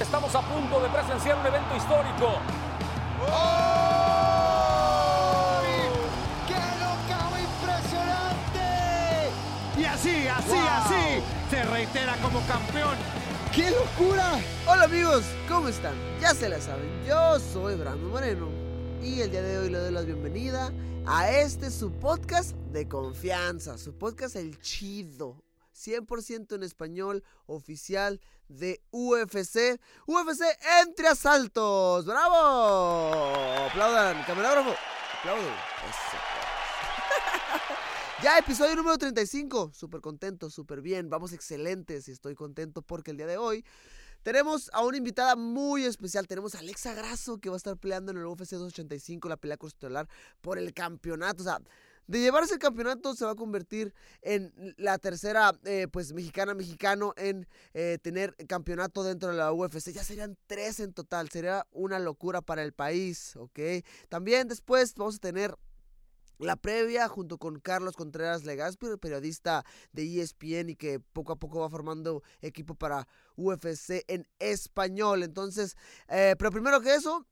Estamos a punto de presenciar un evento histórico. ¡Qué knockout impresionante! Y así, así, así, se reitera como campeón. ¡Qué locura! Hola amigos, ¿cómo están? Ya se la saben, yo soy Brando Moreno y el día de hoy le doy la bienvenida a este su podcast de confianza, su podcast El Chido, 100% en español, oficial de UFC. UFC entre asaltos. ¡Bravo! Aplaudan, camarógrafo. Aplaudan. Ya, episodio número 35. Súper contento, súper bien. Vamos excelentes y estoy contento porque el día de hoy tenemos a una invitada muy especial. Tenemos a Alexa Grasso que va a estar peleando en el UFC 285, la pelea constelar por el campeonato. O sea, de llevarse el campeonato se va a convertir en la tercera, eh, pues, mexicana, mexicano en eh, tener campeonato dentro de la UFC. Ya serían tres en total. Sería una locura para el país, ¿ok? También después vamos a tener la previa junto con Carlos Contreras Legaspi, periodista de ESPN y que poco a poco va formando equipo para UFC en español. Entonces, eh, pero primero que eso,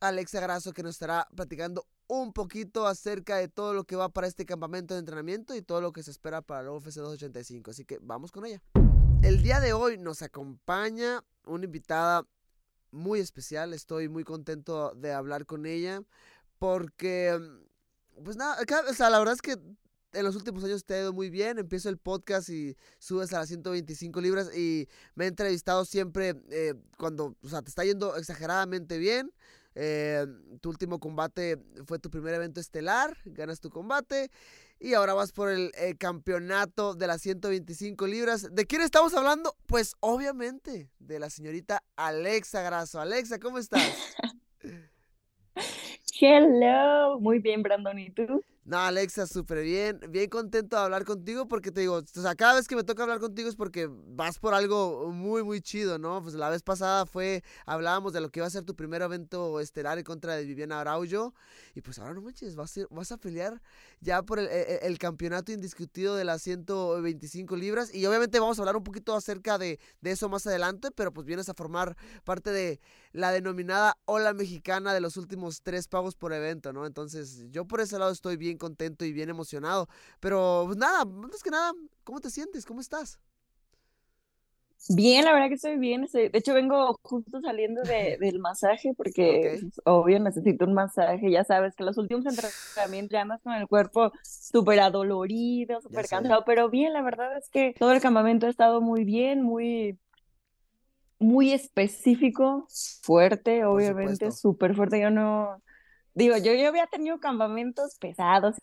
Alexa Grasso que nos estará platicando un poquito acerca de todo lo que va para este campamento de entrenamiento y todo lo que se espera para la UFC 285. Así que vamos con ella. El día de hoy nos acompaña una invitada muy especial. Estoy muy contento de hablar con ella porque pues nada, o sea, la verdad es que en los últimos años te ha ido muy bien. Empiezo el podcast y subes a las 125 libras y me he entrevistado siempre eh, cuando, o sea, te está yendo exageradamente bien. Eh, tu último combate fue tu primer evento estelar, ganas tu combate y ahora vas por el, el campeonato de las 125 libras. ¿De quién estamos hablando? Pues obviamente de la señorita Alexa Grasso. Alexa, ¿cómo estás? Hello, muy bien, Brandon, ¿y tú? No, Alexa, súper bien. Bien contento de hablar contigo porque te digo, o cada vez que me toca hablar contigo es porque vas por algo muy, muy chido, ¿no? Pues la vez pasada fue, hablábamos de lo que iba a ser tu primer evento estelar en contra de Viviana Araujo. Y pues ahora no manches, vas a, vas a pelear ya por el, el, el, campeonato indiscutido de las 125 libras. Y obviamente vamos a hablar un poquito acerca de, de eso más adelante, pero pues vienes a formar parte de la denominada ola mexicana de los últimos tres pagos por evento, ¿no? Entonces yo por ese lado estoy bien contento y bien emocionado. Pero pues nada, más que nada, ¿cómo te sientes? ¿Cómo estás? Bien, la verdad que estoy bien. De hecho, vengo justo saliendo de, del masaje porque, okay. pues, obvio, necesito un masaje. Ya sabes que los últimos entrenamientos ya andas con el cuerpo súper adolorido, súper cansado, pero bien, la verdad es que todo el campamento ha estado muy bien, muy, muy específico, fuerte, obviamente, súper fuerte. Yo no, digo, yo, yo había tenido campamentos pesados,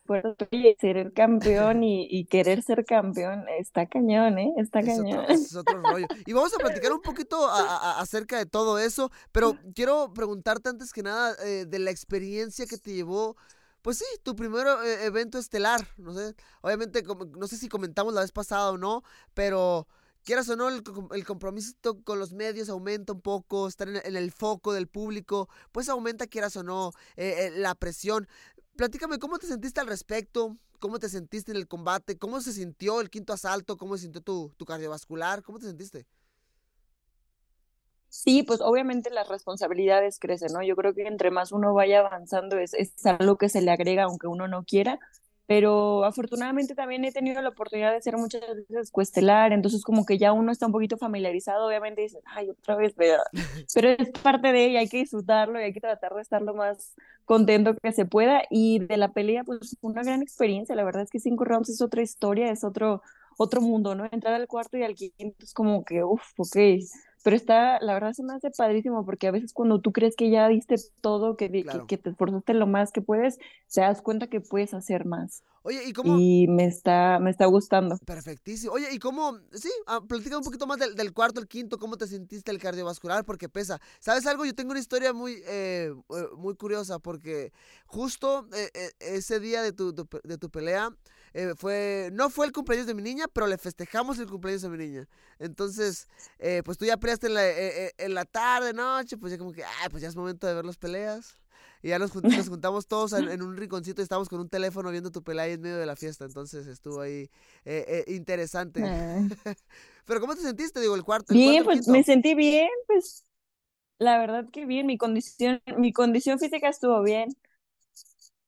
y ser el campeón y, y, querer ser campeón, está cañón, ¿eh? Está es cañón. Otro, es otro rollo. Y vamos a platicar un poquito a, a, acerca de todo eso, pero quiero preguntarte antes que nada eh, de la experiencia que te llevó pues sí, tu primer eh, evento estelar, no sé, obviamente, no sé si comentamos la vez pasada o no, pero quieras o no, el, compromiso con los medios aumenta un poco, estar en, el foco del público, pues aumenta, quieras o no, eh, eh, la presión. Platícame, ¿cómo te sentiste al respecto? ¿Cómo te sentiste en el combate? ¿Cómo se sintió el quinto asalto? ¿Cómo se sintió tu, cardiovascular? ¿Cómo te sentiste? Sí, pues obviamente las responsabilidades crecen, ¿no? Yo creo que entre más uno vaya avanzando es algo que se le agrega aunque uno no quiera. Pero afortunadamente también he tenido la oportunidad de ser muchas veces cuestelar, entonces como que ya uno está un poquito familiarizado, obviamente dices, ay, otra vez, pero, pero es parte de ella, hay que disfrutarlo y hay que tratar de estar lo más contento que se pueda, y de la pelea, pues fue una gran experiencia, la verdad es que cinco rounds es otra historia, es otro, otro mundo, ¿no? Entrar al cuarto y al quinto es como que, uff, ok, pero está, la verdad se me hace padrísimo porque a veces cuando tú crees que ya diste todo, que, que, te esforzaste lo más que puedes, te das cuenta que puedes hacer más. Oye, ¿y cómo? Y me está, me está gustando. Perfectísimo. Oye, ¿y cómo? Sí, ah, platica un poquito más del, cuarto, el quinto, ¿cómo te sentiste el cardiovascular? Porque pesa. ¿Sabes algo? Yo tengo una historia muy, eh, eh, muy curiosa porque justo eh, ese día de tu, de tu pelea, eh, fue, no fue el cumpleaños de mi niña, pero le festejamos el cumpleaños de mi niña. Entonces, eh, pues tú ya peleaste en la, eh, en la tarde, noche, pues ya como que, ah, pues ya es momento de ver las peleas. Y ya nos, juntamos todos en, un rinconcito y estábamos con un teléfono viendo tu pelea ahí en medio de la fiesta. Entonces estuvo ahí interesante. Ah. Pero ¿cómo te sentiste? Digo, el cuarto. bien, pues me sentí bien, pues la verdad que bien. Mi condición, mi condición física estuvo bien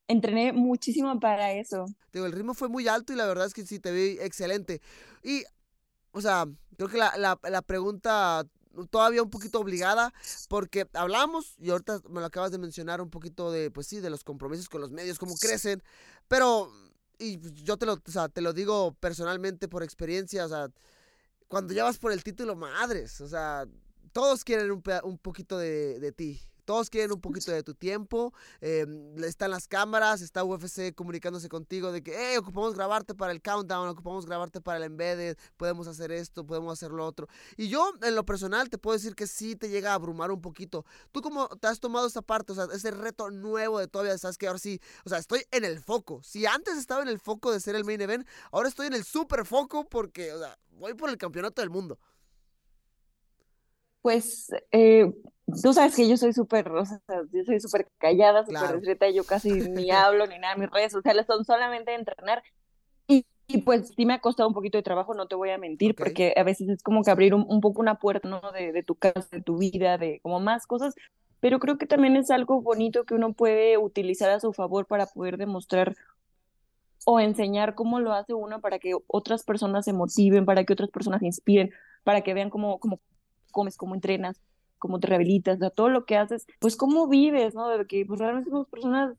entrené muchísimo para eso. El ritmo fue muy alto y la verdad es que sí, te vi excelente. Y, o sea, creo que la, la, pregunta todavía un poquito obligada porque hablamos y ahorita me lo acabas de mencionar un poquito de pues sí de los compromisos con los medios cómo crecen pero y yo te lo o sea, te lo digo personalmente por experiencia o sea cuando ya vas por el título madres o sea todos quieren un, un poquito de, de ti todos quieren un poquito de tu tiempo. Em, están las cámaras, está UFC comunicándose contigo de que, hey, ocupamos grabarte para el countdown, ocupamos grabarte para el embedded, podemos hacer esto, podemos hacer lo otro. Y yo, en lo personal, te puedo decir que sí te llega a abrumar un poquito. ¿Tú cómo te has tomado esa parte? O sea, ese reto nuevo de todavía, sabes que ahora sí, o sea, estoy en el foco. Si antes estaba en el foco de ser el main event, ahora estoy en el super foco porque, o sea, voy por el campeonato del mundo. Pues eh, tú sabes que yo soy súper, o sea, yo soy súper callada, súper discreta, yo casi ni hablo ni nada, mis redes sociales son solamente entrenar. Y, y, pues sí me ha costado un poquito de trabajo, no te voy a mentir, porque a veces es como que abrir un, un poco una puerta, ¿no? De, de, tu casa, de tu vida, de como más cosas, pero creo que también es algo bonito que uno puede utilizar a su favor para poder demostrar o enseñar cómo lo hace uno para que otras personas se motiven, para que otras personas se inspiren, para que vean cómo, cómo comes, cómo entrenas, cómo te rehabilitas, o todo lo que haces, pues cómo vives, ¿no? De que pues realmente somos personas,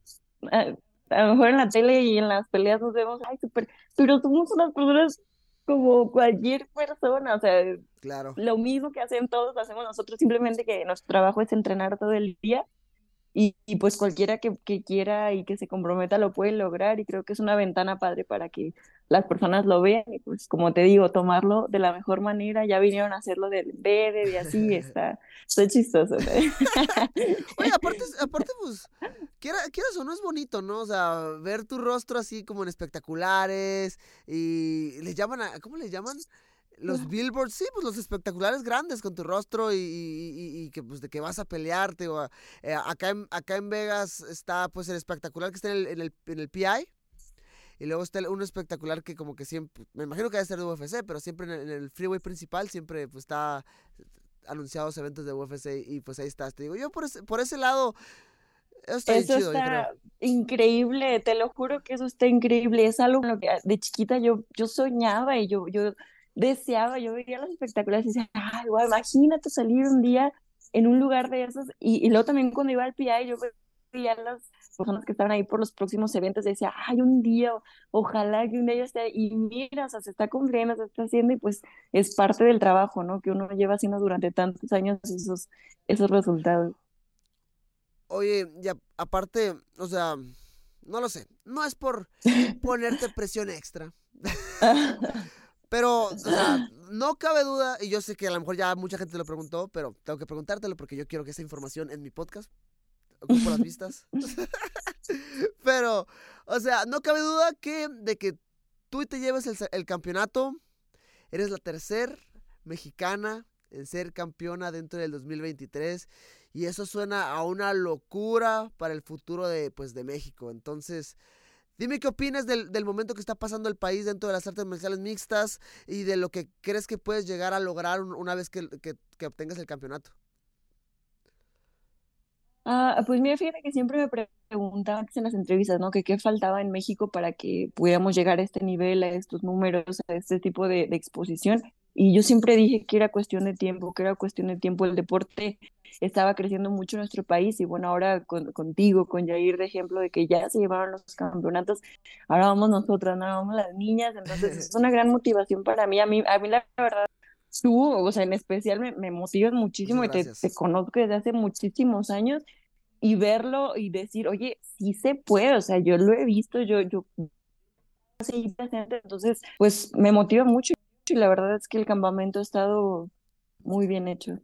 eh, a lo mejor en la tele y en las peleas nos vemos, ay, súper, pero somos unas personas como cualquier persona, o sea, claro. lo mismo que hacen todos, hacemos nosotros, simplemente que nuestro trabajo es entrenar todo el día y, pues cualquiera que, que, quiera y que se comprometa lo puede lograr y creo que es una ventana padre para que las personas lo vean y pues como te digo, tomarlo de la mejor manera, ya vinieron a hacerlo del bebé y así, está, está chistoso. Oye, aparte, aparte pues, quieras, o no es bonito, ¿no? O sea, ver tu rostro así como en espectaculares y les llaman a, ¿cómo les llaman? los billboards, sí, pues los espectaculares grandes con tu rostro y, que pues de que vas a pelearte. O, eh, acá, en, acá en Vegas está pues el espectacular que está en el, en el, PI. Y luego está un espectacular que como que siempre, me imagino que debe ser de UFC, pero siempre en el, freeway principal siempre pues está anunciados eventos de UFC y pues ahí estás. Te digo, yo por ese, por ese lado... Eso está increíble, te lo juro que eso está increíble. Es algo lo que de chiquita yo, yo soñaba y yo, yo deseaba, yo veía los espectaculares y decía, ay, imagínate salir un día en un lugar de esos. Y, luego también cuando iba al PI, yo veía las personas que estaban ahí por los próximos eventos decía, ay, un día, ojalá que un día yo esté, y mira, o sea, se está cumpliendo, se está haciendo, y pues es parte del trabajo, ¿no? Que uno lleva haciendo durante tantos años esos, esos resultados. Oye, ya aparte, o sea, no lo sé, no es por ponerte presión extra. Pero, o sea, no cabe duda, y yo sé que a lo mejor ya mucha gente lo preguntó, pero tengo que preguntártelo porque yo quiero que esa información en mi podcast ocupo las vistas. pero, o sea, no cabe duda que de que tú te lleves el, campeonato, eres la tercer mexicana en ser campeona dentro del 2023 y eso suena a una locura para el futuro de pues de México. Entonces, Dime qué opinas del, momento que está pasando el país dentro de las artes marciales mixtas y de lo que crees que puedes llegar a lograr una vez que, obtengas el campeonato. Ah, pues mira, fíjate que siempre me preguntaban en las entrevistas, ¿no? Que qué faltaba en México para que pudiéramos llegar a este nivel, a estos números, a este tipo de, de exposición. Y yo siempre dije que era cuestión de tiempo, que era cuestión de tiempo. El deporte estaba creciendo mucho en nuestro país y bueno, ahora con, contigo, con Jair, de ejemplo, de que ya se llevaron los campeonatos, ahora vamos nosotras, ahora vamos las niñas, entonces es una gran motivación para mí. A mí, a mí la verdad, tú, o sea, en especial me, me motivas muchísimo y te, te, conozco desde hace muchísimos años y verlo y decir, oye, sí se puede, o sea, yo lo he visto, yo, yo, entonces, pues me motiva mucho y la verdad es que el campamento ha estado muy bien hecho.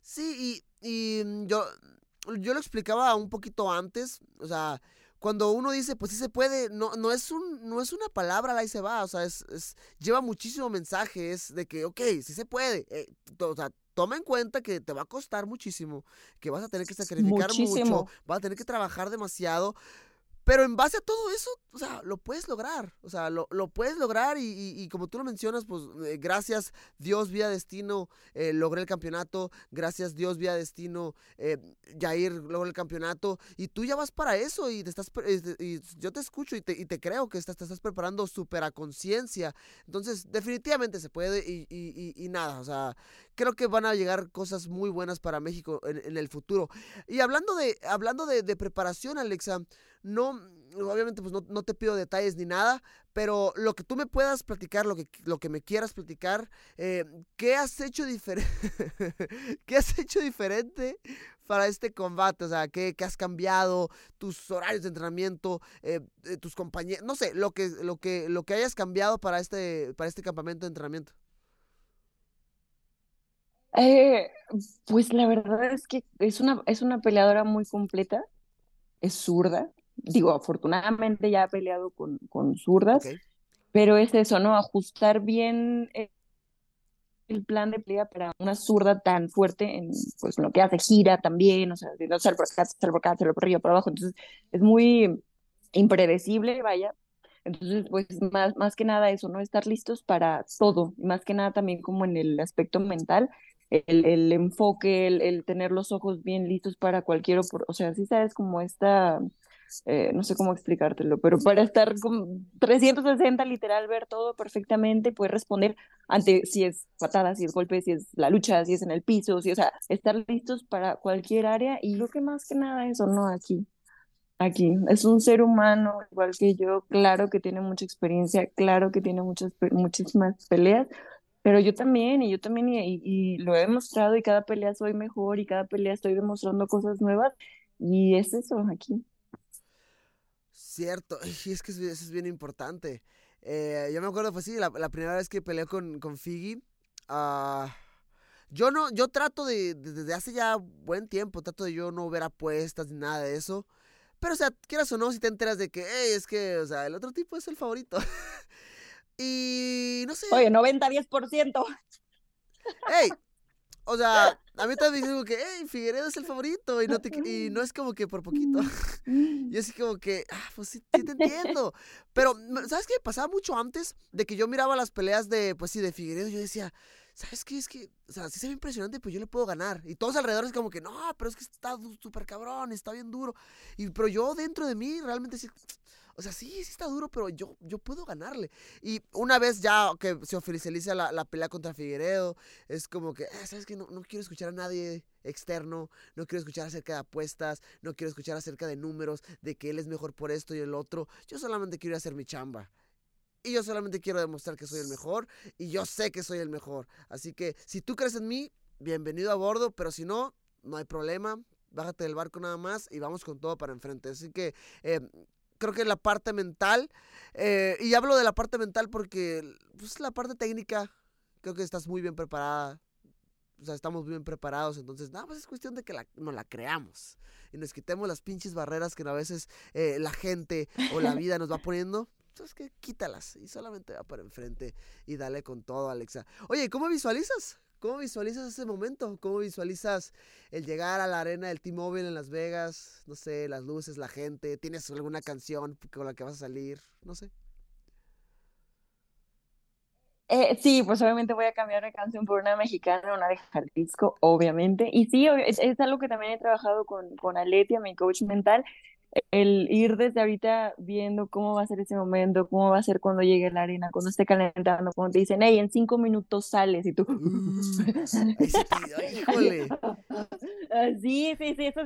Sí, y, y mm, yo, yo lo explicaba un poquito antes, o sea, cuando uno dice, pues sí se puede, no, no, es, un, no es una palabra, ahí se va, o sea, es, es lleva muchísimo mensaje, es de que, ok, sí se puede, eh, o sea, toma en cuenta que te va a costar muchísimo, que vas a tener que sacrificar muchísimo. mucho, vas a tener que trabajar demasiado, pero en base a todo eso, o sea, lo puedes lograr. O sea, lo, lo puedes lograr y, y, como tú lo mencionas, pues eh, gracias Dios vía destino eh, logré el campeonato. Gracias Dios vía destino eh, Jair logró el campeonato. Y tú ya vas para eso y te estás y yo te escucho y te, y te creo que estás, te estás preparando súper a conciencia. Entonces, definitivamente se puede y, y, nada, o sea, creo que van a llegar cosas muy buenas para México en, en el futuro. Y hablando de, hablando de, de preparación, Alexa, no, obviamente pues no, no, te pido detalles ni nada, pero lo que tú me puedas platicar, lo que, lo que me quieras platicar, eh, ¿qué has hecho? ¿Qué has hecho diferente para este combate? O sea, ¿qué, qué has cambiado? ¿Tus horarios de entrenamiento? Eh, eh, ¿Tus compañeros? No sé, lo que, lo, que, lo que hayas cambiado para este, para este campamento de entrenamiento. Pues la verdad es que es una, es una peleadora muy completa, es zurda, digo, afortunadamente ya ha peleado con, con zurdas, okay. pero es eso, ¿no? Ajustar bien el, el, plan de pelea para una zurda tan fuerte en pues lo que hace gira también, o sea, no ser por acá, ser por acá, ser por arriba, por abajo, entonces es muy impredecible, vaya. Entonces, pues más, más que nada eso, ¿no? Estar listos para todo, más que nada también como en el aspecto mental, el, el enfoque, el, el, tener los ojos bien listos para cualquier, o sea, sí sabes como esta eh, no sé cómo explicártelo, pero para estar con 360 literal, ver todo perfectamente, poder responder ante si es patada, si es golpe, si es la lucha, si es en el piso, si, o sea, estar listos para cualquier área y lo que más que nada eso, no aquí. Aquí es un ser humano igual que yo, claro que tiene mucha experiencia, claro que tiene muchas, muchísimas peleas, pero yo también, y yo también, y, y, lo he demostrado, y cada pelea soy mejor, y cada pelea estoy demostrando cosas nuevas, y es eso aquí. Cierto, y es que eso es bien importante. Eh, yo me acuerdo, pues sí, la, la, primera vez que peleé con, con Figgy, uh, yo no, yo trato de, de, desde hace ya buen tiempo, trato de yo no ver apuestas ni nada de eso. Pero, o sea, quieras o no, si te enteras de que, hey, es que, o sea, el otro tipo es el favorito. y no sé. Oye, 90-10%. hey, o sea, a mí también digo que, hey, Figueredo es el favorito y no, te, y no es como que por poquito. Yo así como que, ah, pues sí, sí, te entiendo. Pero, ¿sabes qué? Pasaba mucho antes de que yo miraba las peleas de, pues sí, de Figueredo. Yo decía, ¿sabes qué? Es que, o sea, sí se ve impresionante, pues yo le puedo ganar. Y todos alrededor es como que, no, pero es que está súper cabrón, está bien duro. Y, pero yo dentro de mí realmente sí, o sea, sí, sí está duro, pero yo, yo puedo ganarle. Y una vez ya que se oficializa la, la pelea contra Figueredo, es como que, ah, ¿sabes qué? No, no quiero escuchar a nadie externo, no quiero escuchar acerca de apuestas, no quiero escuchar acerca de números, de que él es mejor por esto y el otro. Yo solamente quiero hacer mi chamba. Y yo solamente quiero demostrar que soy el mejor. Y yo sé que soy el mejor. Así que si tú crees en mí, bienvenido a bordo. Pero si no, no hay problema. Bájate del barco nada más y vamos con todo para enfrente. Así que eh, creo que la parte mental, eh, y hablo de la parte mental porque pues, la parte técnica, creo que estás muy bien preparada. O sea, estamos bien preparados, entonces nada más es cuestión de que la, nos la creamos y nos quitemos las pinches barreras que a veces eh, la gente o la vida nos va poniendo. Entonces, que quítalas y solamente va para enfrente y dale con todo, Alexa. Oye, ¿cómo visualizas? ¿Cómo visualizas ese momento? ¿Cómo visualizas el llegar a la arena del T-Mobile en Las Vegas? No sé, las luces, la gente. ¿Tienes alguna canción con la que vas a salir? No sé. Eh, sí, pues obviamente voy a cambiar de canción por una mexicana, una de Jalisco, obviamente. Y sí, es, es algo que también he trabajado con, con Aletia, mi coach mental, el ir desde ahorita viendo cómo va a ser ese momento, cómo va a ser cuando llegue la arena, cuando esté calentando, cuando te dicen, hey, en cinco minutos sales y tú... híjole. Sí, sí, sí, eso,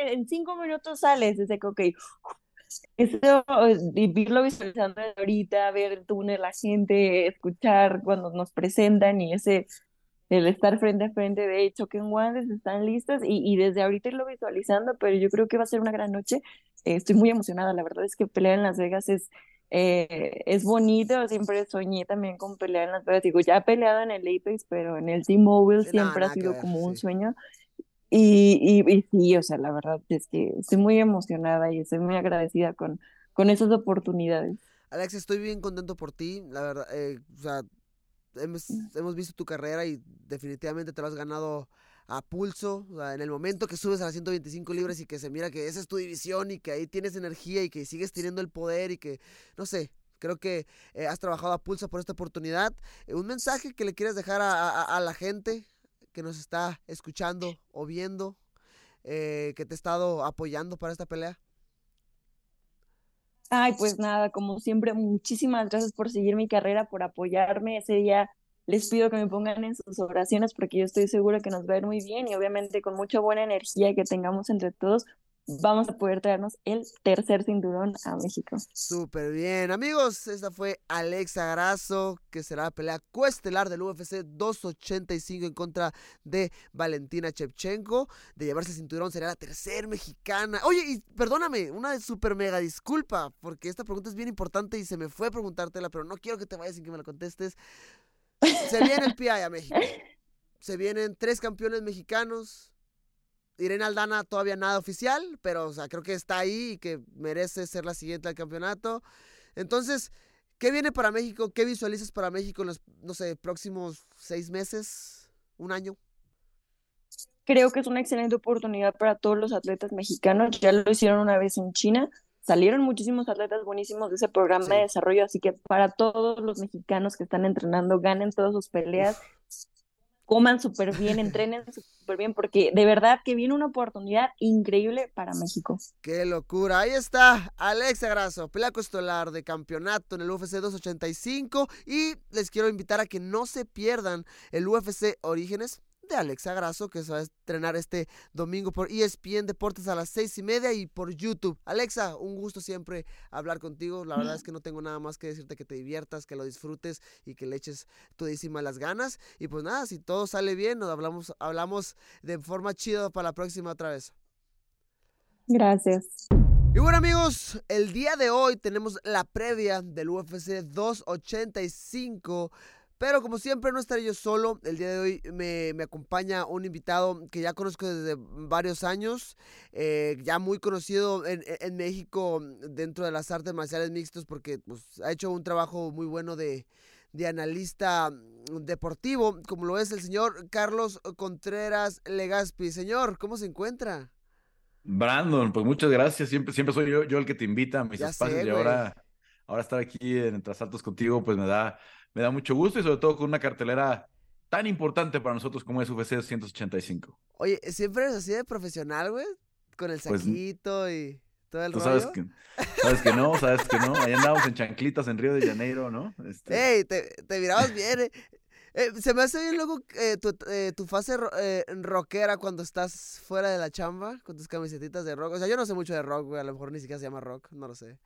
en cinco minutos sales, es que, ok, eso, vivirlo visualizando ahorita, ver el túnel, la gente, escuchar cuando nos presentan y ese el estar frente a frente de hecho que en Wanderers están listas y, y, desde ahorita irlo visualizando, pero yo creo que va a ser una gran noche. Eh, estoy muy emocionada, la verdad es que pelear en Las Vegas es, eh, es bonito, siempre soñé también con pelear en Las Vegas, digo, ya he peleado en el Apex, pero en el T-Mobile siempre ha sido como un sueño. Y, y, sí, o sea, la verdad es que estoy muy emocionada y estoy muy agradecida con, con esas oportunidades. Alex, estoy bien contento por ti, la verdad, eh, o sea, hemos, hemos visto tu carrera y definitivamente te lo has ganado a pulso, en el momento que subes a las 125 libras y que se mira que esa es tu división y que ahí tienes energía y que sigues teniendo el poder y que, no sé, creo que eh, has trabajado a pulso por esta oportunidad. Eh, un mensaje que le quieres dejar a, la gente que nos está escuchando o viendo, eh, que te ha estado apoyando para esta pelea. Ay, pues nada, como siempre, muchísimas gracias por seguir mi carrera, por apoyarme. Ese día les pido que me pongan en sus oraciones porque yo estoy segura que nos va a ir muy bien y obviamente con mucha buena energía que tengamos entre todos, vamos a poder traernos el tercer cinturón a México. Súper bien. Amigos, esta fue Alexa Grasso, que será la pelea cuestelar del UFC 285 en contra de Valentina Chepchenko. De llevarse el cinturón sería la tercera mexicana. Oye, y perdóname, una súper mega disculpa, porque esta pregunta es bien importante y se me fue a preguntártela, pero no quiero que te vayas sin que me la contestes. Se viene el PI a México. Se vienen tres campeones mexicanos Irene Aldana todavía nada oficial, pero o sea, creo que está ahí y que merece ser la siguiente al campeonato. Entonces, ¿qué viene para México? ¿Qué visualizas para México en los, no sé, próximos seis meses, un año? Creo que es una excelente oportunidad para todos los atletas mexicanos. Ya lo hicieron una vez en China. Salieron muchísimos atletas buenísimos de ese programa de desarrollo, así que para todos los mexicanos que están entrenando, ganen todas sus peleas coman súper bien, entrenen súper bien, porque de verdad que viene una oportunidad increíble para México. ¡Qué locura! Ahí está Alexa Grasso, pelea costolar de campeonato en el UFC 285 y les quiero invitar a que no se pierdan el UFC Orígenes de Alexa Grasso, que se va a estrenar este domingo por ESPN Deportes a las seis y media y por YouTube. Alexa, un gusto siempre hablar contigo. La verdad es que no tengo nada más que decirte que te diviertas, que lo disfrutes y que le eches todísima las ganas. Y pues nada, si todo sale bien, nos hablamos, hablamos de forma chida para la próxima otra vez. Gracias. Y bueno amigos, el día de hoy tenemos la previa del UFC 285 pero como siempre no estaré yo solo. El día de hoy me, acompaña un invitado que ya conozco desde varios años, eh, ya muy conocido en, México dentro de las artes marciales mixtos porque pues, ha hecho un trabajo muy bueno de, analista deportivo, como lo es el señor Carlos Contreras Legaspi. Señor, ¿cómo se encuentra? Brandon, pues muchas gracias. Siempre, siempre soy yo, yo el que te invita a mis espacios y ahora, ahora estar aquí en Trasaltos contigo, pues me da me da mucho gusto y sobre todo con una cartelera tan importante para nosotros como es UFC 185. Oye, ¿siempre eres así de profesional, güey? Con el pues, saquito y todo el tú rollo. Sabes que, sabes que no, sabes que no. Ahí andábamos en chanclitas en Río de Janeiro, ¿no? Este... Ey, te, te mirabas bien, eh. Eh, se me hace bien luego eh, tu, eh, tu, fase rockera cuando estás fuera de la chamba con tus camisetitas de rock. O sea, yo no sé mucho de rock, güey. A lo mejor ni siquiera se llama rock, no lo sé.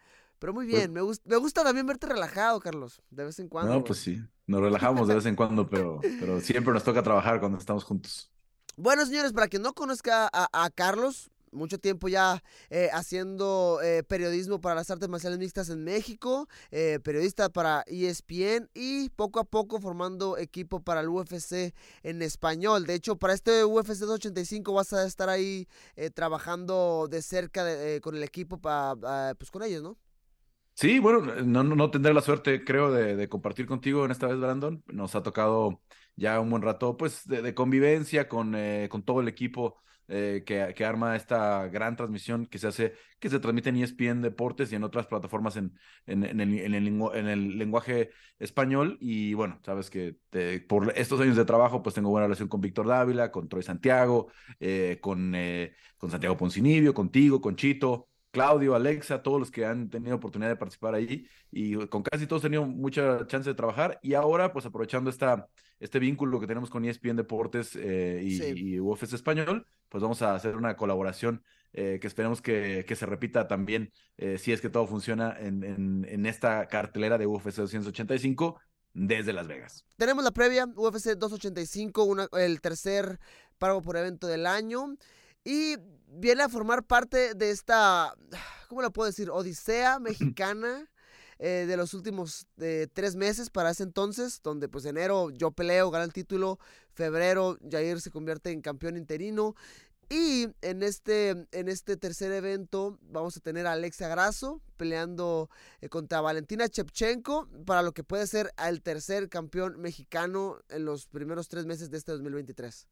Pero muy pues bien, me, me gusta también verte relajado, Carlos, de vez en cuando. No, pues sí, nos relajamos de vez en cuando, pero, pero siempre nos toca trabajar cuando estamos juntos. Bueno, señores, para quien no conozca a, Carlos, mucho tiempo ya eh, haciendo eh, periodismo para las artes marciales mixtas en México, eh, periodista para ESPN y poco a poco formando equipo para el UFC en español. De hecho, para este UFC 285 vas a estar ahí trabajando de cerca con el equipo, para, pues con ellos, ¿no? Sí, bueno, no, no tendré la suerte, creo, de, compartir contigo en esta vez, Brandon. Nos ha tocado ya un buen rato, pues, de, convivencia con, con todo el equipo eh, que, arma esta gran transmisión que se hace, que se transmite en ESPN Deportes y en otras plataformas en, en, el, en, el, lenguaje español. Y bueno, sabes que por estos años de trabajo, pues tengo buena relación con Víctor Dávila, con Troy Santiago, eh, con, eh, con Santiago Poncinibio, contigo, con Chito. Claudio, Alexa, todos los que han tenido oportunidad de participar ahí y con casi todos he tenido mucha chance de trabajar y ahora pues aprovechando esta, este vínculo que tenemos con ESPN Deportes eh, y, UFC Español, pues vamos a hacer una colaboración eh, que esperemos que, que, se repita también eh, si es que todo funciona en, en, esta cartelera de UFC 285 desde Las Vegas. Tenemos la previa UFC 285, el tercer pago por evento del año. Y viene a formar parte de esta, ¿cómo lo puedo decir? Odisea mexicana. Eh, de los últimos eh, tres meses para ese entonces, donde pues enero yo peleo, gano el título, febrero Jair se convierte en campeón interino y en este, en este tercer evento vamos a tener a Alexia Grasso peleando eh, contra Valentina Chepchenko para lo que puede ser el tercer campeón mexicano en los primeros tres meses de este 2023.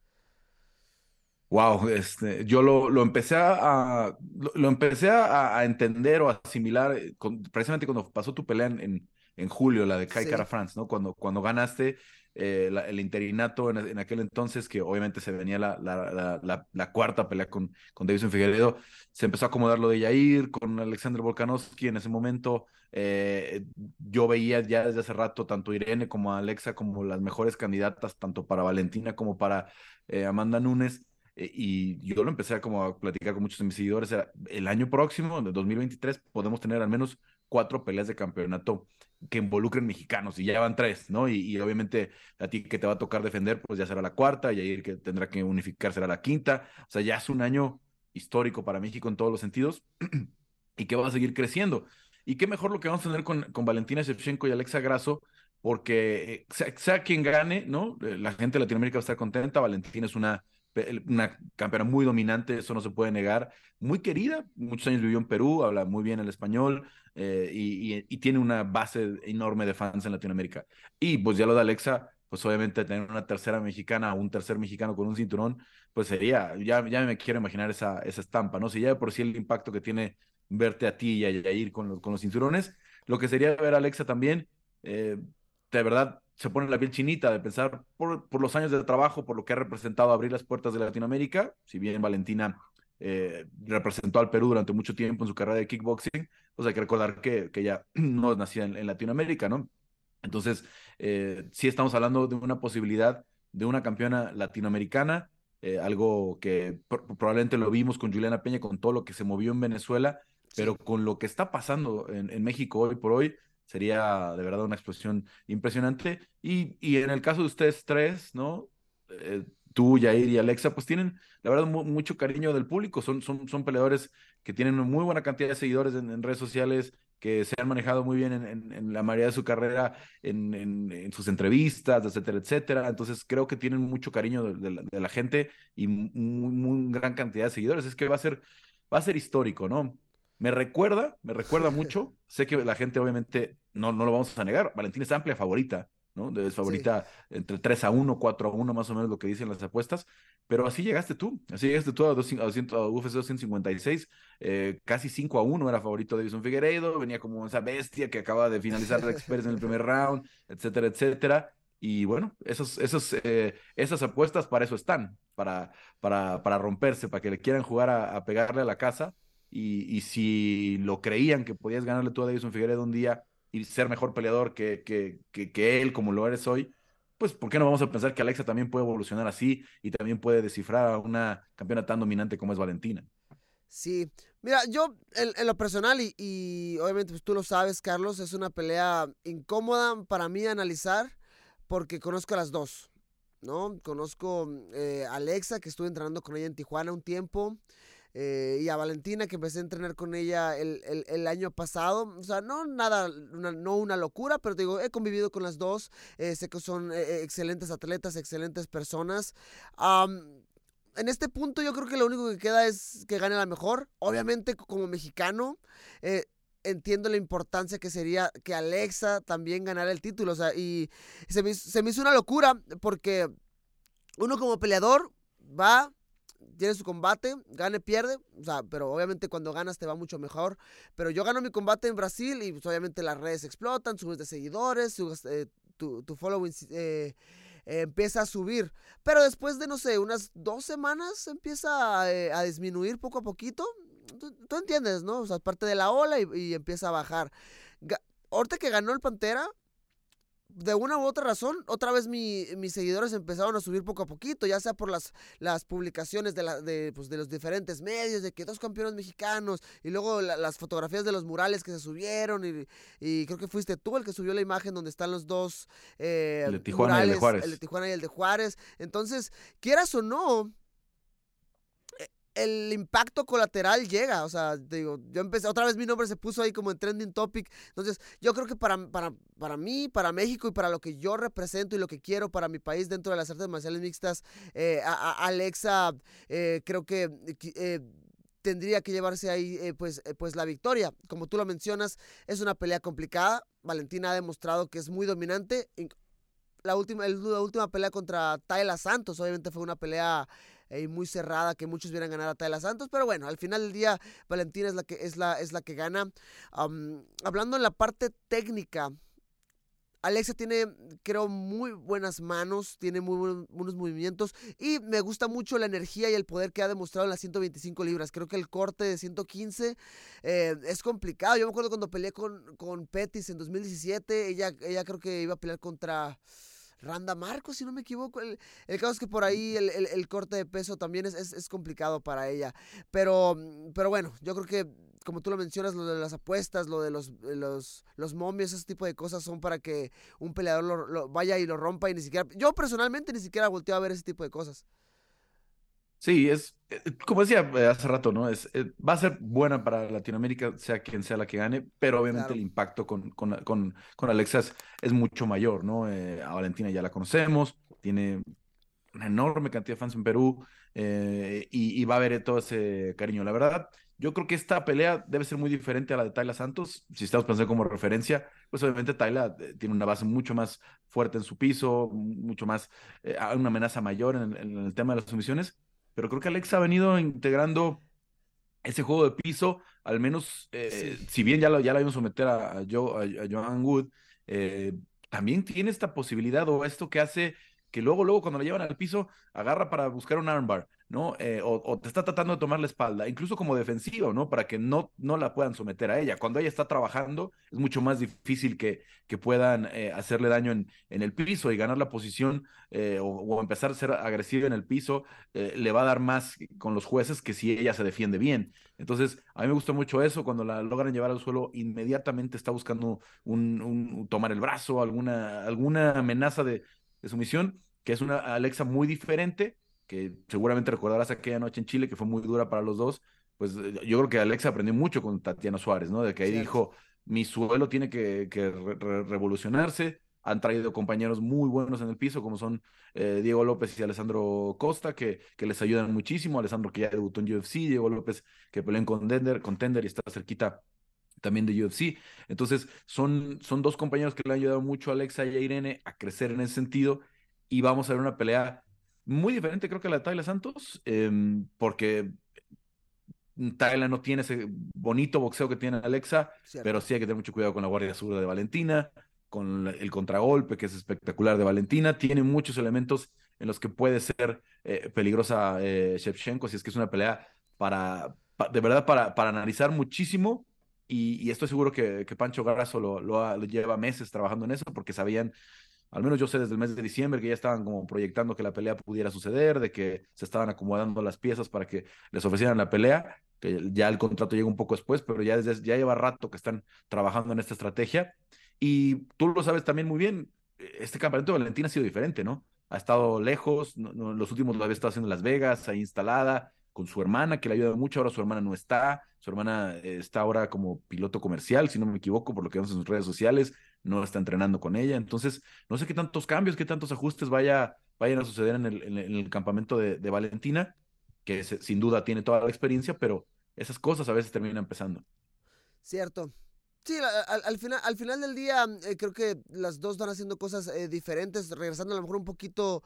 Wow, este, yo lo, lo empecé a, lo, empecé a, entender o a asimilar eh, precisamente cuando pasó tu pelea en, en, julio, la de Kai Cara France, ¿no? Cuando, cuando ganaste eh, el interinato en, aquel entonces, que obviamente se venía la, la, la, cuarta pelea con, con Davison Figueredo, se empezó a acomodar lo de Yair, con Alexander Volkanovski en ese momento. Eh, yo veía ya desde hace rato tanto Irene como Alexa como las mejores candidatas, tanto para Valentina como para Amanda Nunes. Eh, y yo lo empecé a como a platicar con muchos de mis seguidores, el año próximo, de 2023, podemos tener al menos cuatro peleas de campeonato que involucren mexicanos y ya van tres, ¿no? Y, obviamente a ti que te va a tocar defender, pues ya será la cuarta, y ahí que tendrá que unificar será la quinta, o sea, ya es un año histórico para México en todos los sentidos y que va a seguir creciendo. Y qué mejor lo que vamos a tener con, con Valentina Shevchenko y Alexa Grasso, porque eh, sea, quien gane, ¿no? Eh, la gente de Latinoamérica va a estar contenta, Valentina es una una campeona muy dominante, eso no se puede negar, muy querida, muchos años vivió en Perú, habla muy bien el español eh, y, tiene una base enorme de fans en Latinoamérica. Y pues ya lo de Alexa, pues obviamente tener una tercera mexicana, un tercer mexicano con un cinturón, pues sería, ya, ya me quiero imaginar esa, esa estampa, ¿no? Si ya de por sí el impacto que tiene verte a ti y a ir con los, con los cinturones, lo que sería ver a Alexa también, eh, de verdad, se pone la piel chinita de pensar por, por, los años de trabajo, por lo que ha representado abrir las puertas de Latinoamérica, si bien Valentina eh, representó al Perú durante mucho tiempo en su carrera de kickboxing, pues hay que recordar que, que ella no nacía en, en Latinoamérica, ¿no? Entonces, eh, sí estamos hablando de una posibilidad de una campeona latinoamericana, eh, algo que probablemente lo vimos con Juliana Peña, con todo lo que se movió en Venezuela, pero con lo que está pasando en, en México hoy por hoy, sería de verdad una explosión impresionante. Y, y en el caso de ustedes tres, ¿no? Eh, tú, Yair y Alexa, pues tienen, la verdad, mucho cariño del público. Son, son, son peleadores que tienen muy buena cantidad de seguidores en, redes sociales, que se han manejado muy bien en, la mayoría de su carrera, en, en, sus entrevistas, etcétera, etcétera. Entonces creo que tienen mucho cariño de, la, gente y muy, muy, gran cantidad de seguidores. Es que va a ser, va a ser histórico, ¿no? Me recuerda, me recuerda mucho. sé que la gente obviamente no, no lo vamos a negar. Valentín es amplia favorita, ¿no? Es favorita entre 3 a 1, 4 a 1, más o menos lo que dicen las apuestas. Pero así llegaste tú, así llegaste tú a, a, UFC 256, eh, casi 5 a 1 era favorito de Davison Figueiredo, venía como esa bestia que acaba de finalizar la Express en el primer round, etcétera, etcétera. Y bueno, esos, esos, eh, esas apuestas para eso están, para, para, para romperse, para que le quieran jugar a, a pegarle a la casa y, si lo creían que podías ganarle tú a Davison Figueredo un día y ser mejor peleador que, que, que, él, como lo eres hoy, pues ¿por qué no vamos a pensar que Alexa también puede evolucionar así y también puede descifrar a una campeona tan dominante como es Valentina? Sí, mira, yo en, lo personal y, obviamente pues tú lo sabes, Carlos, es una pelea incómoda para mí analizar porque conozco a las dos, ¿no? Conozco eh, a Alexa, que estuve entrenando con ella en Tijuana un tiempo. Eh, y a Valentina que empecé a entrenar con ella el, el, año pasado. O sea, no nada, no una locura, pero digo, he convivido con las dos. Eh, sé que son eh, excelentes atletas, excelentes personas. en este punto yo creo que lo único que queda es que gane la mejor. Obviamente como mexicano. entiendo la importancia que sería que Alexa también ganara el título. O sea, y se me, se me hizo una locura porque uno como peleador va, tiene su combate, gane, pierde, o sea, pero obviamente cuando ganas te va mucho mejor. Pero yo gano mi combate en Brasil y pues, obviamente las redes explotan, subes de seguidores, eh, tu, tu, following eh, empieza a subir. Pero después de, no sé, unas dos semanas empieza a, eh, a disminuir poco a poquito. Tú, tú, entiendes, ¿no? O sea, parte de la ola y, y empieza a bajar. Ga ahorita que ganó el Pantera, de una u otra razón, otra vez mi, mis seguidores empezaron a subir poco a poquito, ya sea por las, las publicaciones de, la, de, pues, de los diferentes medios, de que dos campeones mexicanos, y luego la, las fotografías de los murales que se subieron, y, y, creo que fuiste tú el que subió la imagen donde están los dos eh, el de Tijuana murales, y el de Juárez. el de Tijuana y el de Juárez. Entonces, quieras o no, el impacto colateral llega. O sea, digo, yo empecé, otra vez mi nombre se puso ahí como en trending topic. Entonces, yo creo que para, para, para mí, para México y para lo que yo represento y lo que quiero para mi país dentro de las artes marciales mixtas, eh, Alexa, eh, creo que. Eh, tendría que llevarse ahí pues, pues la victoria. Como tú lo mencionas, es una pelea complicada. Valentina ha demostrado que es muy dominante. La última, la última pelea contra Tayla Santos, obviamente fue una pelea eh, muy cerrada que muchos vieran ganar a Tayla Santos, pero bueno, al final del día Valentina es la que, es la, es la que gana. Hablando en la parte técnica, Alexa tiene, creo, muy buenas manos, tiene muy buen, buenos movimientos y me gusta mucho la energía y el poder que ha demostrado en las 125 libras. Creo que el corte de 115 eh, es complicado. Yo me acuerdo cuando peleé con, con Pettis en 2017, ella, ella creo que iba a pelear contra... Randa Marcos, si no me equivoco. El, el caso es que por ahí el, el, el corte de peso también es, es, es, complicado para ella. Pero, pero bueno, yo creo que, como tú lo mencionas, lo de las apuestas, lo de los, los, los momios, ese tipo de cosas son para que un peleador lo, lo vaya y lo rompa y ni siquiera... Yo personalmente ni siquiera volteo a ver ese tipo de cosas. Sí, es, como decía hace rato, ¿no? Es, va a ser buena para Latinoamérica, sea quien sea la que gane, pero obviamente claro. el impacto con, con, con, con Alexa es, es, mucho mayor, ¿no? Eh, a Valentina ya la conocemos, tiene una enorme cantidad de fans en Perú eh, y, y, va a haber todo ese cariño. La verdad, yo creo que esta pelea debe ser muy diferente a la de Tayla Santos. Si estamos pensando como referencia, pues obviamente Tayla eh, tiene una base mucho más fuerte en su piso, mucho más, eh, una amenaza mayor en, en el tema de las sumisiones pero creo que Alex ha venido integrando ese juego de piso, al menos, eh, sí. si bien ya lo, ya la vimos someter a, a, Joe, a, a Joan Wood, eh, también tiene esta posibilidad o esto que hace que luego, luego cuando la llevan al piso, agarra para buscar un armbar, ¿no? Eh, o, o, te está tratando de tomar la espalda, incluso como defensivo, ¿no? Para que no, no la puedan someter a ella. Cuando ella está trabajando, es mucho más difícil que, que puedan eh, hacerle daño en, en, el piso y ganar la posición eh, o, empezar a ser agresiva en el piso, eh, le va a dar más con los jueces que si ella se defiende bien. Entonces, a mí me gusta mucho eso, cuando la logran llevar al suelo, inmediatamente está buscando un, tomar el brazo, alguna, alguna amenaza de sumisión, que es una Alexa muy diferente, que seguramente recordarás aquella noche en Chile, que fue muy dura para los dos, pues yo creo que Alexa aprendió mucho con Tatiana Suárez, ¿no? De que ahí Cierto. dijo, mi suelo tiene que, que re revolucionarse, han traído compañeros muy buenos en el piso, como son eh, Diego López y Alessandro Costa, que, que, les ayudan muchísimo, Alessandro que ya debutó en UFC, Diego López que peleó en Contender, Contender y está cerquita también de UFC. Entonces, son, son dos compañeros que le han ayudado mucho a Alexa y a Irene a crecer en ese sentido y vamos a ver una pelea muy diferente, creo que la de Tyler Santos, eh, porque Tyler no tiene ese bonito boxeo que tiene Alexa, Cierto. pero sí hay que tener mucho cuidado con la guardia zurda de Valentina, con el contragolpe que es espectacular de Valentina, tiene muchos elementos en los que puede ser eh, peligrosa eh, Shevchenko, si es que es una pelea para, de verdad, para, para analizar muchísimo. Y, y, estoy seguro que, que Pancho Garrazo lo, lo, lo, lleva meses trabajando en eso porque sabían al menos yo sé desde el mes de diciembre que ya estaban como proyectando que la pelea pudiera suceder, de que se estaban acomodando las piezas para que les ofrecieran la pelea, que ya el contrato llega un poco después, pero ya desde ya lleva rato que están trabajando en esta estrategia. Y tú lo sabes también muy bien, este campeonato de Valentina ha sido diferente, ¿no? Ha estado lejos, los últimos lo había estado haciendo en Las Vegas, ahí instalada, con su hermana, que le ayuda mucho, ahora su hermana no está, su hermana está ahora como piloto comercial, si no me equivoco, por lo que vemos en sus redes sociales, no está entrenando con ella, entonces no sé qué tantos cambios, qué tantos ajustes vaya, vayan a suceder en el, en el, en el campamento de, Valentina, que sin duda tiene toda la experiencia, pero esas cosas a veces terminan empezando. Cierto, Sí, al, final, al final del día eh, creo que las dos van haciendo cosas eh, diferentes, regresando a lo mejor un poquito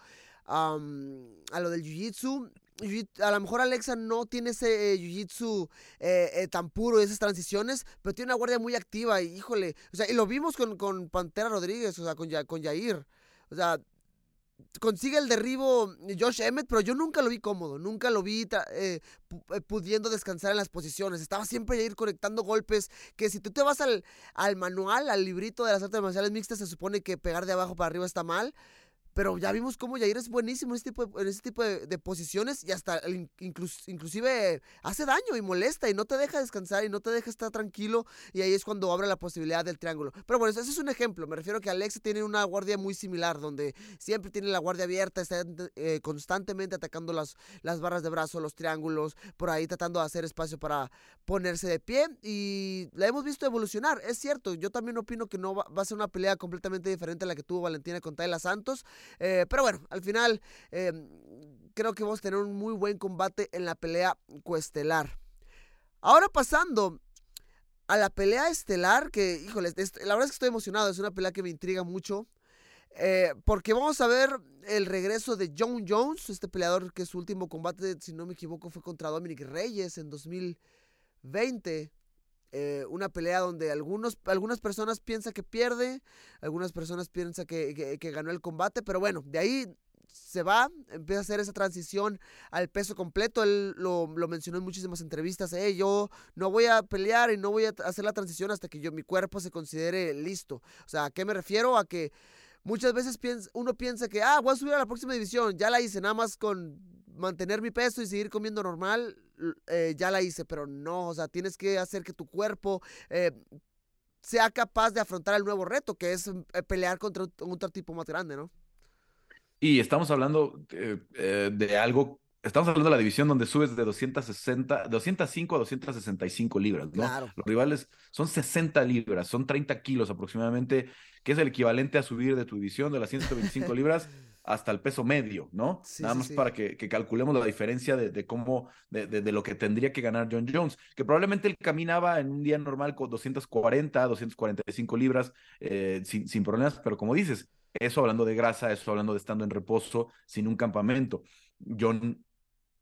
a lo del Jiu-Jitsu. A lo mejor Alexa no tiene ese eh, jiu-jitsu tan puro, esas transiciones, pero tiene una guardia muy activa y híjole, o sea, y lo vimos con, con Pantera Rodríguez, o sea, con, con Jair. O sea, consigue el derribo Josh Emmett, pero yo nunca lo vi cómodo, nunca lo vi eh, eh, pudiendo descansar en las posiciones. Estaba siempre ir conectando golpes que si tú te vas al, al manual, al librito de las artes marciales mixtas, se supone que pegar de abajo para arriba está mal. Pero ya vimos cómo Jair es buenísimo en ese tipo de, en ese tipo de, posiciones y hasta inclusive hace daño y molesta y no te deja descansar y no te deja estar tranquilo y ahí es cuando abre la posibilidad del triángulo. Pero bueno, ese es un ejemplo. Me refiero a que Alexa tiene una guardia muy similar donde siempre tiene la guardia abierta, está eh, constantemente atacando las, las barras de brazo, los triángulos, por ahí tratando de hacer espacio para ponerse de pie y la hemos visto evolucionar. Es cierto, yo también opino que no va, va a ser una pelea completamente diferente a la que tuvo Valentina con Tayla Santos. Eh, pero bueno, al final eh, creo que vamos a tener un muy buen combate en la pelea coestelar. Ahora pasando a la pelea estelar, que híjole, la verdad es que estoy emocionado, es una pelea que me intriga mucho. Eh, porque vamos a ver el regreso de John Jones, este peleador que su último combate, si no me equivoco, fue contra Dominic Reyes en 2020. Eh, una pelea donde algunos, algunas personas piensan que pierde, algunas personas piensan que, ganó el combate, pero bueno, de ahí se va, empieza a hacer esa transición al peso completo. Él lo, mencionó en muchísimas entrevistas. Eh, yo no voy a pelear y no voy a hacer la transición hasta que yo, mi cuerpo se considere listo. O sea, ¿a qué me refiero? A que muchas veces uno piensa que, ah, voy a subir a la próxima división. Ya la hice, nada más con mantener mi peso y seguir comiendo normal, eh, ya la hice, pero no, o sea, tienes que hacer que tu cuerpo eh, sea capaz de afrontar el nuevo reto, que es eh, pelear contra un, otro tipo más grande, ¿no? Y estamos hablando de algo estamos hablando de la división donde subes de 260, 205 a 265 libras, ¿no? Los rivales son 60 libras, son 30 kilos aproximadamente, que es el equivalente a subir de tu división de las 125 libras hasta el peso medio, ¿no? Nada más para que, calculemos la diferencia de, cómo, de, lo que tendría que ganar John Jones, que probablemente él caminaba en un día normal con 240, 245 libras eh, sin, sin problemas, pero como dices, eso hablando de grasa, eso hablando de estando en reposo, sin un campamento. John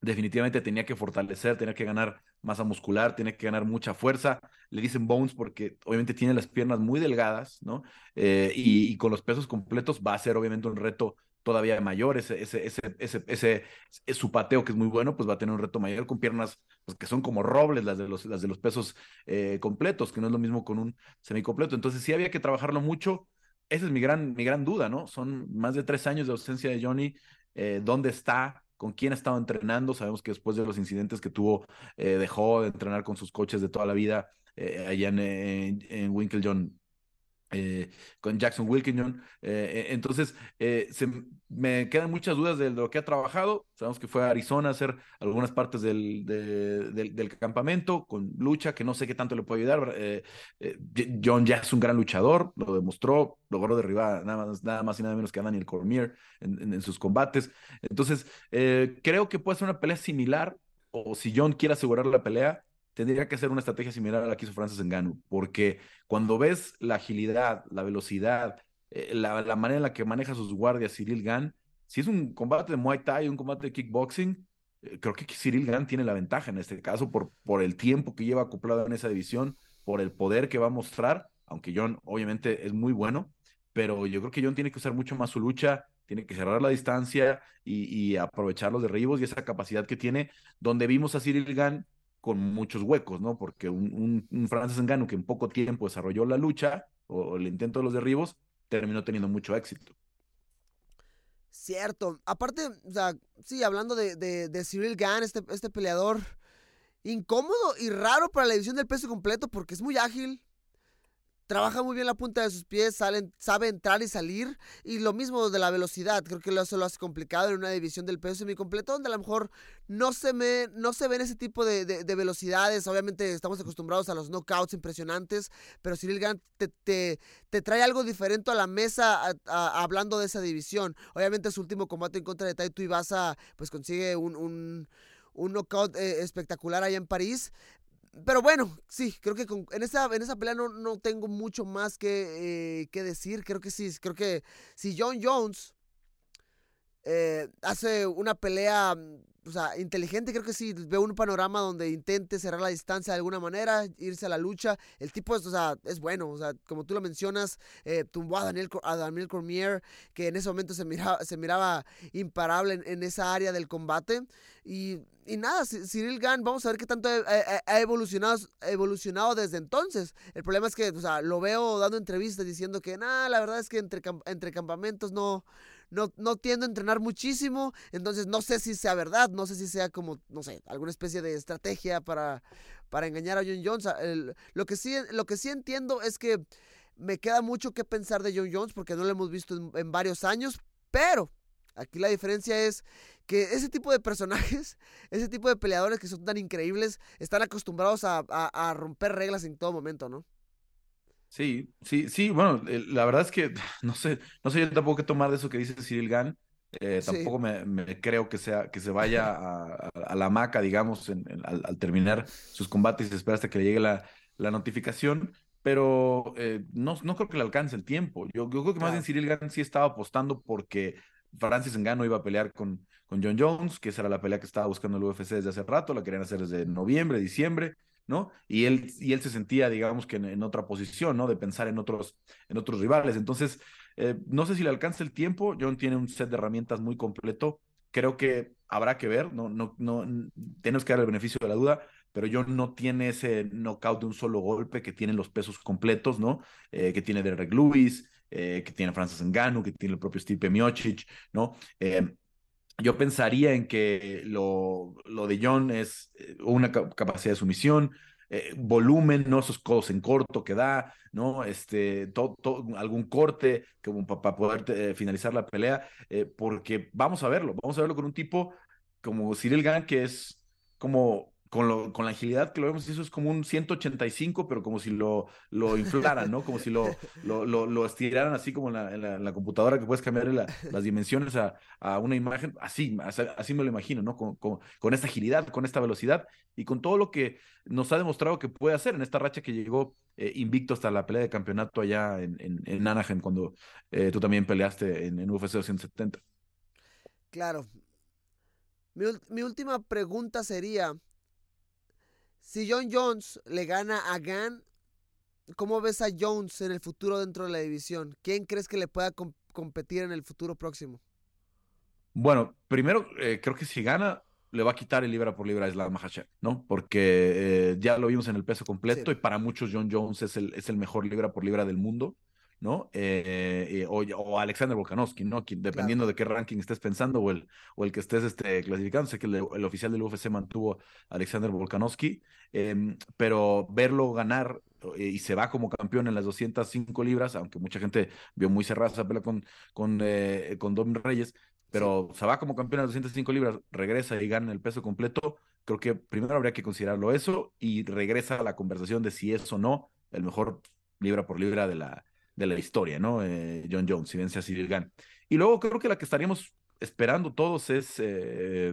definitivamente tenía que fortalecer, tenía que ganar masa muscular, tenía que ganar mucha fuerza. Le dicen bones porque obviamente tiene las piernas muy delgadas, ¿no? Eh, y, con los pesos completos va a ser obviamente un reto todavía mayor, ese, ese, ese, ese, ese, su pateo que es muy bueno, pues va a tener un reto mayor con piernas pues, que son como robles las de los, las de los pesos eh, completos, que no es lo mismo con un semicompleto. Entonces sí había que trabajarlo mucho. Esa es mi gran, mi gran duda, ¿no? Son más de tres años de ausencia de Johnny. Eh, ¿Dónde está? ¿Con quién ha estado entrenando? Sabemos que después de los incidentes que tuvo, eh, dejó de entrenar con sus coches de toda la vida allá en, en, en Winklejohn eh, con Jackson Wilkinson. Eh, e, entonces, eh, me quedan muchas dudas de lo que ha trabajado. Sabemos que fue a Arizona a hacer algunas partes del, del, campamento con lucha, que no sé qué tanto le puede ayudar. John ya es un gran luchador, lo demostró, logró derribar nada más, nada más y nada menos que a Daniel Cormier en, en sus combates. Entonces, creo que puede ser una pelea similar, o si John quiere asegurar la pelea, tendría que ser una estrategia similar a la que hizo Francis Ngannou, porque cuando ves la agilidad, la velocidad, eh, la, manera en la que maneja sus guardias Cyril Gann, si es un combate de Muay Thai, un combate de kickboxing, eh, creo que Cyril Gann tiene la ventaja en este caso por, por el tiempo que lleva acoplado en esa división, por el poder que va a mostrar, aunque John obviamente es muy bueno, pero yo creo que John tiene que usar mucho más su lucha, tiene que cerrar la distancia y, aprovechar los derribos y esa capacidad que tiene, donde vimos a Cyril Gann con muchos huecos, ¿no? Porque un, un, Francis Ngannou que en poco tiempo desarrolló la lucha o el intento de los derribos, terminó teniendo mucho éxito. Cierto. Aparte, o sea, sí, hablando de, de, Cyril Gann, este, este peleador incómodo y raro para la división del peso completo porque es muy ágil, trabaja muy bien la punta de sus pies, sabe entrar y salir. Y lo mismo de la velocidad, creo que eso lo hace complicado en una división del peso semicompleto, donde a lo mejor no se, me, no se ven ese tipo de, velocidades. Obviamente estamos acostumbrados a los knockouts impresionantes, pero Cyril Gant te, te, trae algo diferente a la mesa hablando de esa división. Obviamente su último combate en contra de Taito Ibasa, pues consigue un, un, un knockout eh, espectacular allá en París. Pero bueno, sí, creo que en, esa, en esa pelea no, no tengo mucho más que, eh, que, decir. Creo que sí, creo que si John Jones eh, hace una pelea o sea, inteligente, creo que sí, veo un panorama donde intente cerrar la distancia de alguna manera, irse a la lucha. El tipo es, o sea, es bueno, o sea, como tú lo mencionas, eh, tumbó a Daniel, a Daniel Cormier, que en ese momento se miraba, se miraba imparable en, esa área del combate. Y, y nada, Cyril Gann, vamos a ver qué tanto ha, evolucionado, evolucionado desde entonces. El problema es que, o sea, lo veo dando entrevistas diciendo que, nada, la verdad es que entre, entre campamentos no no, no tiendo a entrenar muchísimo, entonces no sé si sea verdad, no sé si sea como, no sé, alguna especie de estrategia para, para engañar a John Jones. lo, que sí, lo que sí entiendo es que me queda mucho que pensar de John Jones porque no lo hemos visto en, varios años, pero aquí la diferencia es que ese tipo de personajes, ese tipo de peleadores que son tan increíbles, están acostumbrados a, a romper reglas en todo momento, ¿no? Sí, sí, sí, bueno, la verdad es que no sé, no sé yo tampoco qué tomar de eso que dice Cyril Gann. Eh, tampoco me, creo que sea que se vaya a, la maca, digamos, al, terminar sus combates y espera hasta que le llegue la, la notificación, pero eh, no, no creo que le alcance el tiempo. Yo, yo creo que más bien Cyril Gann sí estaba apostando porque Francis Ngannou iba a pelear con, con John Jones, que esa era la pelea que estaba buscando el UFC desde hace rato, la querían hacer desde noviembre, diciembre. ¿No? Y él, y él se sentía, digamos, que en, otra posición, ¿no? De pensar en otros, en otros rivales. Entonces, eh, no sé si le alcanza el tiempo. John tiene un set de herramientas muy completo. Creo que habrá que ver, no, no, no, tenemos que dar el beneficio de la duda, pero John no tiene ese knockout de un solo golpe que tienen los pesos completos, ¿no? Eh, que tiene Derek Lewis, eh, que tiene Francis Ngannou, que tiene el propio Stipe Miocic, ¿no? Yo pensaría en que lo, lo de John es eh, una capacidad de sumisión, eh, volumen, ¿no? Esos codos en corto que da, ¿no? Este, algún corte como para poder eh, finalizar la pelea, porque vamos a verlo, vamos a verlo con un tipo como Cyril Gann, que es como con, la agilidad que lo vemos, eso es como un 185, pero como si lo, inflaran, ¿no? Como si lo, lo, estiraran así como en la, computadora que puedes cambiar las dimensiones a, una imagen, así, así me lo imagino, ¿no? Con, con, esta agilidad, con esta velocidad y con todo lo que nos ha demostrado que puede hacer en esta racha que llegó eh, invicto hasta la pelea de campeonato allá en, en, Anaheim, cuando eh, tú también peleaste en, UFC 270. Claro. Mi última pregunta sería, si John Jones le gana a Gann, ¿cómo ves a Jones en el futuro dentro de la división? ¿Quién crees que le pueda competir en el futuro próximo? Bueno, primero, eh, creo que si gana, le va a quitar el libra por libra a Islam Makhachev, ¿no? Porque eh, ya lo vimos en el peso completo y para muchos John Jones es el, es el mejor libra por libra del mundo. ¿No? Eh, o, Alexander Volkanovski, ¿no? dependiendo de qué ranking estés pensando o el, o el que estés este, clasificando. Sé que el, oficial del UFC mantuvo a Alexander Volkanovski, em, pero verlo ganar eh, y se va como campeón en las 205 libras, aunque mucha gente vio muy cerrada esa pelea con, con, eh, con Dom Reyes, pero se va como campeón en las 205 libras, regresa y gana el peso completo. Creo que primero habría que considerarlo eso y regresa a la conversación de si es o no el mejor libra por libra de la, de la historia, ¿no? Eh, John Jones, si vence a Cyril Gann. Y luego creo que la que estaríamos esperando todos es eh,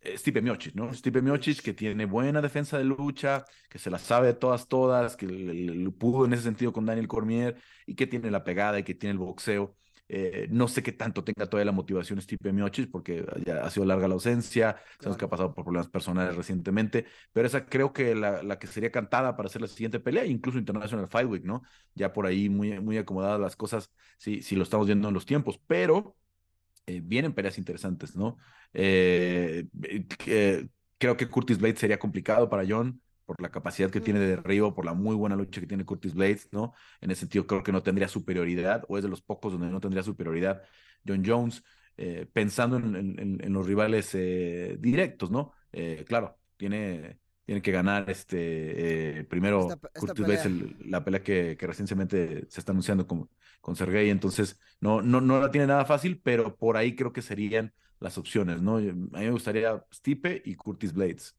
eh, Stipe Miocic, ¿no? Stipe Miocic que tiene buena defensa de lucha, que se la sabe de todas, todas, que lo pudo en ese sentido con Daniel Cormier y que tiene la pegada y que tiene el boxeo. Eh, no sé qué tanto tenga todavía la motivación Stipe Miocic porque ya ha sido larga la ausencia, sabemos que ha pasado por problemas personales recientemente, pero esa creo que la, la, que sería cantada para hacer la siguiente pelea, incluso International Fight Week, ¿no? Ya por ahí muy, muy acomodadas las cosas, si, si lo estamos viendo en los tiempos, pero eh, vienen peleas interesantes, ¿no? Eh, creo que Curtis Blade sería complicado para John por la capacidad que tiene de derribo, por la muy buena lucha que tiene Curtis Blades, ¿no? En ese sentido creo que no tendría superioridad, o es de los pocos donde no tendría superioridad John Jones, eh, pensando en, los rivales eh, directos, ¿no? Eh, claro, tiene, tiene que ganar este primero Curtis Blades la pelea que, recientemente se está anunciando con, con Sergey, entonces no, no, no la tiene nada fácil, pero por ahí creo que serían las opciones, ¿no? A mí me gustaría Stipe y Curtis Blades.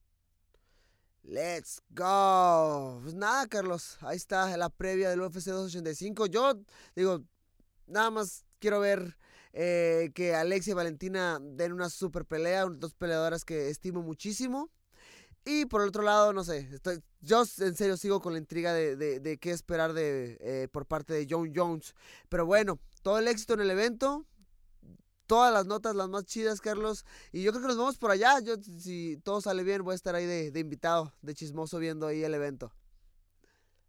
Let's go. Pues nada, Carlos. Ahí está la previa del UFC 285. Yo digo, nada más quiero ver eh, que Alexia y Valentina den una super pelea. Dos peleadoras que estimo muchísimo. Y por el otro lado, no sé, estoy, yo en serio sigo con la intriga de, qué esperar de, eh, por parte de John Jones. Pero bueno, todo el éxito en el evento. Todas las notas, las más chidas, Carlos. Y yo creo que nos vamos por allá. Yo, si todo sale bien, voy a estar ahí de, invitado, de chismoso, viendo ahí el evento.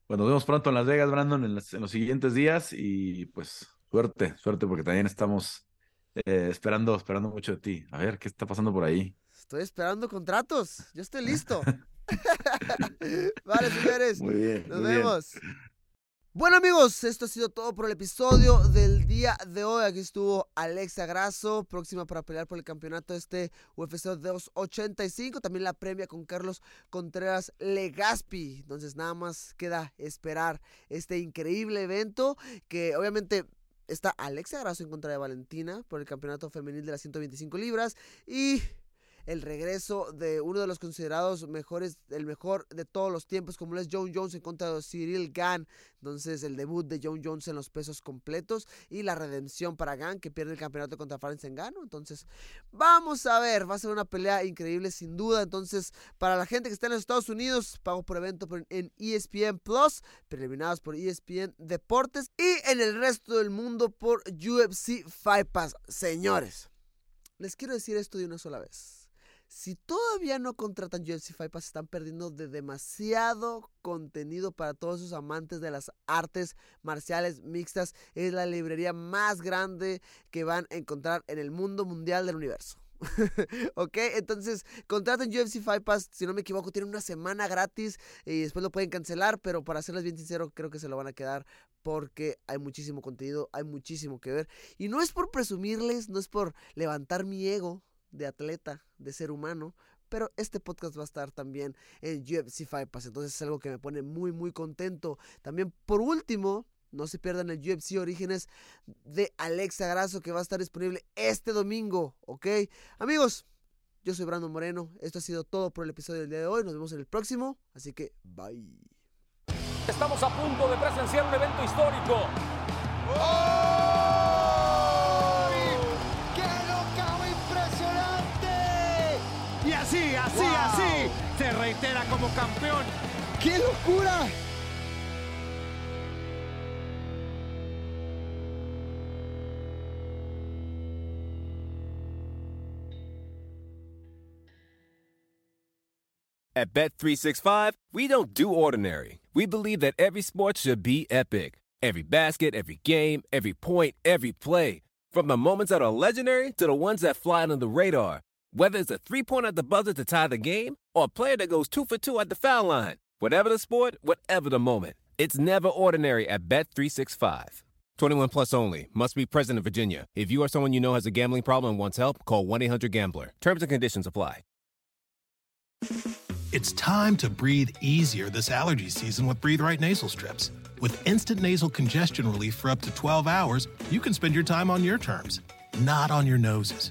Bueno, nos vemos pronto en Las Vegas, Brandon, en, los siguientes días. Y pues suerte, suerte, porque también estamos eh, esperando, esperando mucho de ti. A ver, ¿qué está pasando por ahí? Estoy esperando contratos. Yo estoy listo. vale, señores. Muy bien. Nos vemos. Bueno amigos, esto ha sido todo por el episodio del día de hoy. Aquí estuvo Alexa Grasso, próxima para pelear por el campeonato este UFC 285. También la premia con Carlos Contreras Legaspi. Entonces nada más queda esperar este increíble evento que obviamente está Alexa Grasso en contra de Valentina por el campeonato femenil de las 125 libras y el regreso de uno de los considerados mejores, el mejor de todos los tiempos, como es John Jones en contra de Cyril Gann. Entonces, el debut de John Jones en los pesos completos y la redención para Gann, que pierde el campeonato contra Francis Ngannou. Entonces, vamos a ver, va a ser una pelea increíble sin duda. Entonces, para la gente que está en los Estados Unidos, pago por evento en ESPN Plus, preliminados por ESPN Deportes y en el resto del mundo por UFC Fight Pass. Señores, les quiero decir esto de una sola vez. Si todavía no contratan Fight Pass, están perdiendo de demasiado contenido para todos sus amantes de las artes marciales mixtas. Es la librería más grande que van a encontrar en el mundo mundial del universo. ok, entonces contraten UFC Fight Pass, si no me equivoco, tienen una semana gratis y después lo pueden cancelar, pero para serles bien sincero, creo que se lo van a quedar porque hay muchísimo contenido, hay muchísimo que ver. Y no es por presumirles, no es por levantar mi ego, de atleta, de ser humano, pero este podcast va a estar también en UFC Fight Pass, entonces es algo que me pone muy muy contento. También por último, no se pierdan el UFC Orígenes de Alexa Grasso que va a estar disponible este domingo, ¿ok? Amigos, yo soy Brandon Moreno, esto ha sido todo por el episodio del día de hoy, nos vemos en el próximo, así que bye. Estamos a punto de presenciar un evento histórico. ¡Oh! Así, así, así, se reitera como campeón. ¡Qué locura! At Bet365, we don't do ordinary. We believe that every sport should be epic. Every basket, every game, every point, every play. From the moments that are legendary to the ones that fly under the radar. Whether it's a three pointer at the buzzer to tie the game or a player that goes two for two at the foul line. Whatever the sport, whatever the moment. It's never ordinary at Bet365. 21 plus only. Must be present in Virginia. If you or someone you know has a gambling problem and wants help, call 1 800 Gambler. Terms and conditions apply. It's time to breathe easier this allergy season with Breathe Right Nasal Strips. With instant nasal congestion relief for up to 12 hours, you can spend your time on your terms, not on your noses.